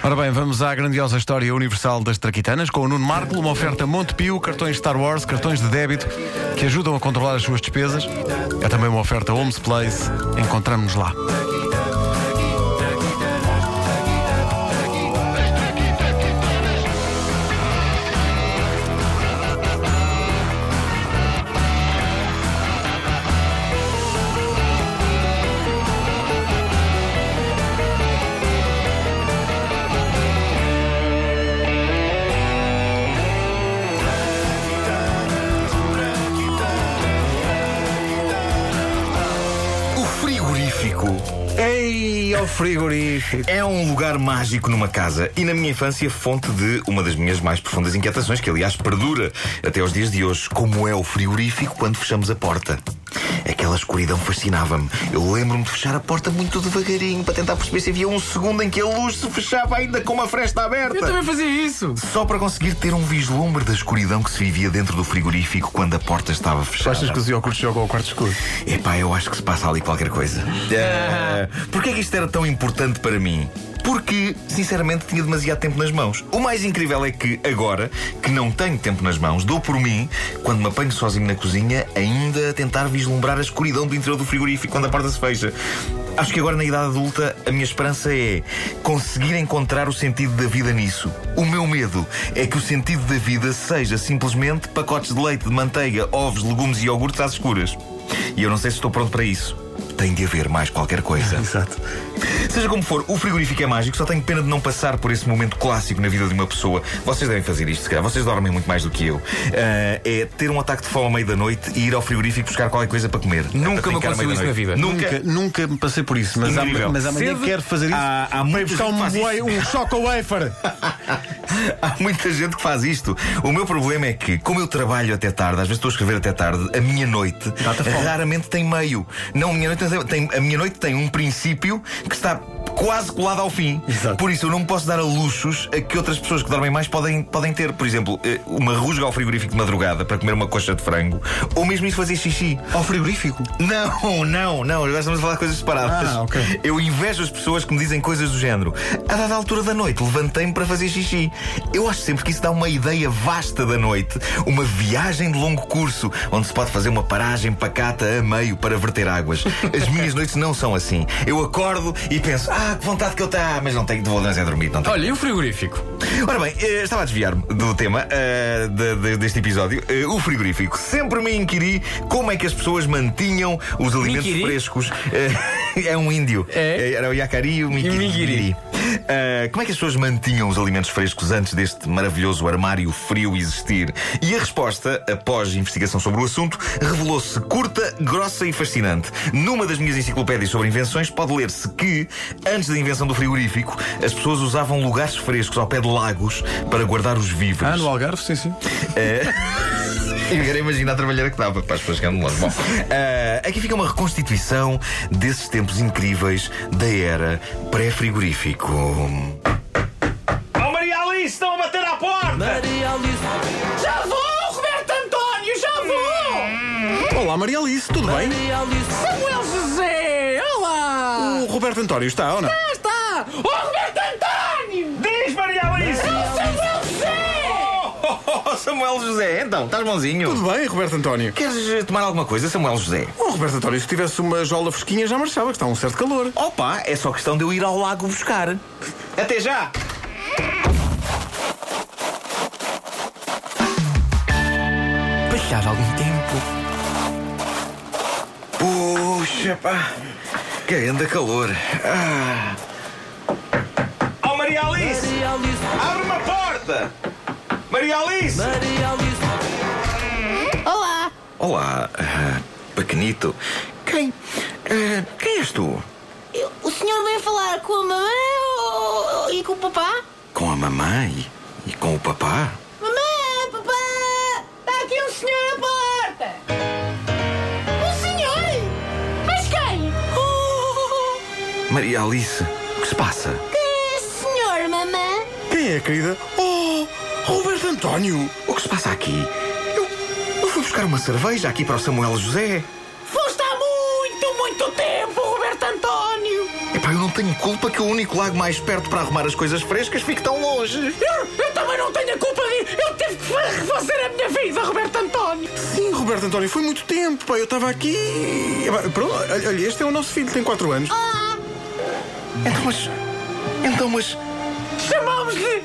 Ora bem, vamos à grandiosa história universal das traquitanas com o Nuno Marco, uma oferta Montepio, cartões Star Wars, cartões de débito que ajudam a controlar as suas despesas. É também uma oferta Homes Place. Encontramos-nos lá. Ei, ao frigorífico. é um lugar mágico numa casa e, na minha infância, fonte de uma das minhas mais profundas inquietações, que aliás perdura até aos dias de hoje, como é o frigorífico quando fechamos a porta. Aquela escuridão fascinava-me. Eu lembro-me de fechar a porta muito devagarinho para tentar perceber se havia um segundo em que a luz se fechava ainda com uma fresta aberta. Eu também fazia isso. Só para conseguir ter um vislumbre da escuridão que se vivia dentro do frigorífico quando a porta estava fechada. Achas que os iogurtes jogam ao quarto escuro? Epá, eu acho que se passa ali qualquer coisa. Eh, Porquê é que isto era tão importante para mim? Porque, sinceramente, tinha demasiado tempo nas mãos. O mais incrível é que, agora, que não tenho tempo nas mãos, dou por mim, quando me apanho sozinho na cozinha, ainda a tentar vislumbrar a escuridão do interior do frigorífico quando a porta se fecha. Acho que agora, na idade adulta, a minha esperança é conseguir encontrar o sentido da vida nisso. O meu medo é que o sentido da vida seja simplesmente pacotes de leite, de manteiga, ovos, legumes e iogurtes às escuras. E eu não sei se estou pronto para isso. Tem de haver mais qualquer coisa. Exato. Seja como for, o frigorífico é mágico, só tenho pena de não passar por esse momento clássico na vida de uma pessoa. Vocês devem fazer isto, se calhar. Vocês dormem muito mais do que eu. Ah, é ter um ataque de fome à meia da noite e ir ao frigorífico buscar qualquer coisa para comer. Nunca me aconteceu isso na vida. Nunca. Nunca, me passei por isso, mas, ama- mas amanhã Cedo- quero fazer isso. Há- há muita buscar um, whey- um choco wafer. Há muita gente que faz isto. O meu problema é que, como eu trabalho até tarde, às vezes estou a escrever até tarde, a minha noite raramente tem meio. Não, a minha noite tem, a minha noite tem um princípio que está quase colado ao fim. Exato. Por isso eu não me posso dar a luxos a que outras pessoas que dormem mais podem, podem ter. Por exemplo, eh, uma rusga ao frigorífico de madrugada para comer uma coxa de frango, ou mesmo isso fazer xixi. Ao frigorífico. Não, não, não. Agora estamos a falar de coisas separadas. Ah, ok. Eu invejo as pessoas que me dizem coisas do género. A dada altura da noite, levantei-me para fazer xixi. Eu acho sempre que isso dá uma ideia vasta da noite. Uma viagem de longo curso, onde se pode fazer uma paragem pacata a meio para verter águas. As minhas noites não são assim. Eu acordo e penso, ah, que vontade que eu tenho. Mas não tenho de vou é dormir, não tenho. Olha, e o frigorífico? Ora bem, eh, estava a desviar-me do tema eh, de- de- deste episódio. Eh, o frigorífico. Sempre me inquiri como é que as pessoas mantinham os alimentos frescos. Eh, é um índio. É? Era o Yakari e o Mikiri. Mikiri. Eh, como é que as pessoas mantinham os alimentos frescos antes deste maravilhoso armário frio existir? E a resposta, após investigação sobre o assunto, revelou-se curta, grossa e fascinante. Numa das minhas enciclopédias sobre invenções, pode ler-se que, antes da invenção do frigorífico, as pessoas usavam lugares frescos ao pé de lagos para guardar os víveres. Ah, no Algarve, sim, sim. Eu quero imaginar a trabalhar que dava para as pessoas que andam longe. Bom, eh, aqui fica uma reconstituição desses tempos incríveis da era pré-frigorífico. Oh, Maria Alice, estão a bater à porta! Já vou, Roberto António, já vou! Olá, Maria Alice, tudo bem? Samuel José, olá! O Roberto António está ou não? Cá está! Samuel José, então, estás bonzinho? Tudo bem, Roberto António? Queres eh, tomar alguma coisa, Samuel José? Oh, Roberto António, se tivesse uma jola fresquinha já marchava, que está um certo calor. Opa, é só questão de eu ir ao lago buscar. Até já! Passado algum tempo. Puxa, pá, que anda calor. Ah. Oh, Maria Alice! Abre uma porta! Maria Alice! Olá! Olá, ah, pequenito. Quem. ah, quem és tu? Eu- O senhor vem falar com a mamãe ou- e com o papá? Com a mamãe e com o papá? Mamãe, papá! Está aqui um senhor à porta! Um senhor? Mas quem? Oh, Maria Alice, o que se passa? quem é esse senhor, mamãe? Quem é, querida? António! O que se passa aqui? Eu, eu fui buscar uma cerveja aqui para o Samuel José. Foste há muito, muito tempo, Roberto António! Epá, eu não tenho culpa que o único lago mais perto para arrumar as coisas frescas fique tão longe. Eu, eu também não tenho a culpa disso. Eu tive que refazer a minha vida, Roberto António. Sim, Roberto António, foi muito tempo, pá. Eu estava aqui. Epá, Pronto, olha, este é o nosso filho, tem 4 anos. Então, mas. Então, mas. Chamámos-lhe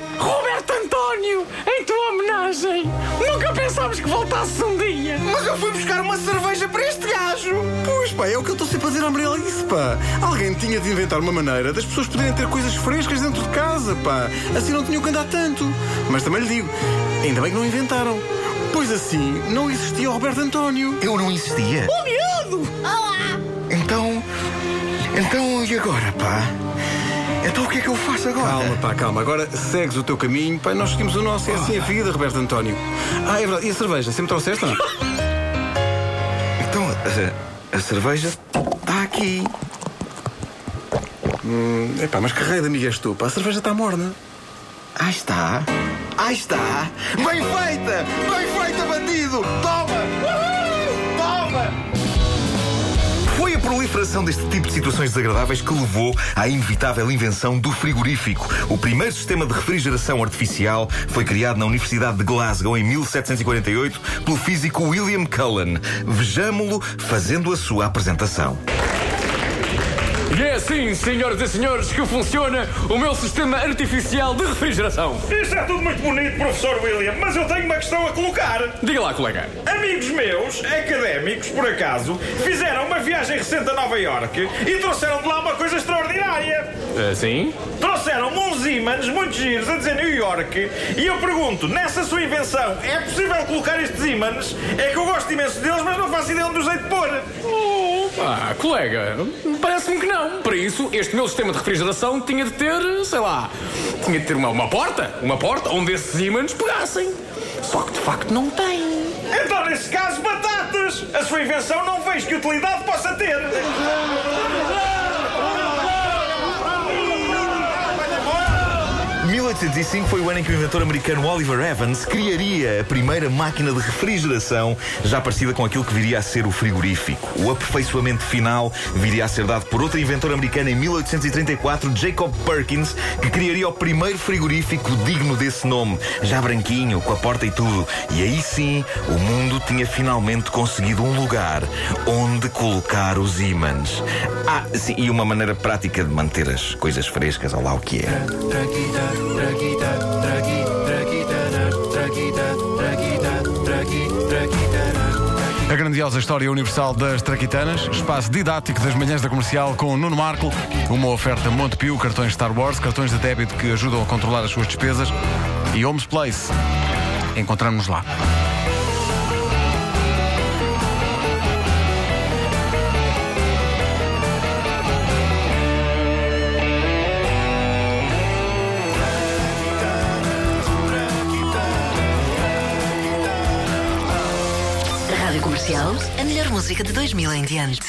eu fui buscar uma cerveja para este gajo. Pois, pá, é o que eu estou sempre a dizer à Mariela isso, pá. Alguém tinha de inventar uma maneira das pessoas poderem ter coisas frescas dentro de casa, pá. Assim não tinham que andar tanto. Mas também lhe digo, ainda bem que não inventaram. Pois assim, não existia o Roberto António. Eu não existia. O miúdo! Olá! Então. Então, e agora, pá? Então o que é que eu faço agora? Calma, pá, calma. Agora segues o teu caminho, pá, nós seguimos o nosso. É assim a vida, Roberto António. Ah, é verdade. E a cerveja? Sempre trouxeste ou não? A, a cerveja está aqui. Hum, epá, mas que raio de amiga és tu, pá? A cerveja está morna. Ah, está. Ah, está. Bem feita! Bem feita, bandido! Toma! Proliferação deste tipo de situações desagradáveis que levou à inevitável invenção do frigorífico. O primeiro sistema de refrigeração artificial foi criado na Universidade de Glasgow em 1748 pelo físico William Cullen. Vejamo-lo fazendo a sua apresentação. E é assim, senhoras e senhores, que funciona o meu sistema artificial de refrigeração. Isso é tudo muito bonito, professor William, mas eu tenho uma questão a colocar. Diga lá, colega. Amigos meus, académicos, por acaso, fizeram uma viagem recente a Nova Iorque e trouxeram de lá uma coisa extraordinária. sim? Trouxeram-me uns ímãs muito giros a dizer New York e eu pergunto, nessa sua invenção, é possível colocar estes ímãs? É que eu gosto imenso deles, mas não faço ideia onde os hei de pôr. Ah, colega, parece-me que não. Para isso, este meu sistema de refrigeração tinha de ter, sei lá, tinha de ter uma, uma porta. Uma porta onde esses ímãs pegassem. Só que de facto não tem. Então, nesse caso, batatas! A sua invenção não vejo que utilidade possa ter. 1805 foi o ano em que o inventor americano Oliver Evans criaria a primeira máquina de refrigeração, já parecida com aquilo que viria a ser o frigorífico. O aperfeiçoamento final viria a ser dado por outro inventor americano em 1834, Jacob Perkins, que criaria o primeiro frigorífico digno desse nome, já branquinho, com a porta e tudo. E aí sim, o mundo tinha finalmente conseguido um lugar onde colocar os ímãs. Ah, sim, e uma maneira prática de manter as coisas frescas, ou lá o que é. A grandiosa história universal das Traquitanas, espaço didático das manhãs da comercial com o Nuno Marco, uma oferta Montepio, cartões Star Wars, cartões de débito que ajudam a controlar as suas despesas e Homes Place. Encontramos-nos lá. A melhor música de 2000 em diante.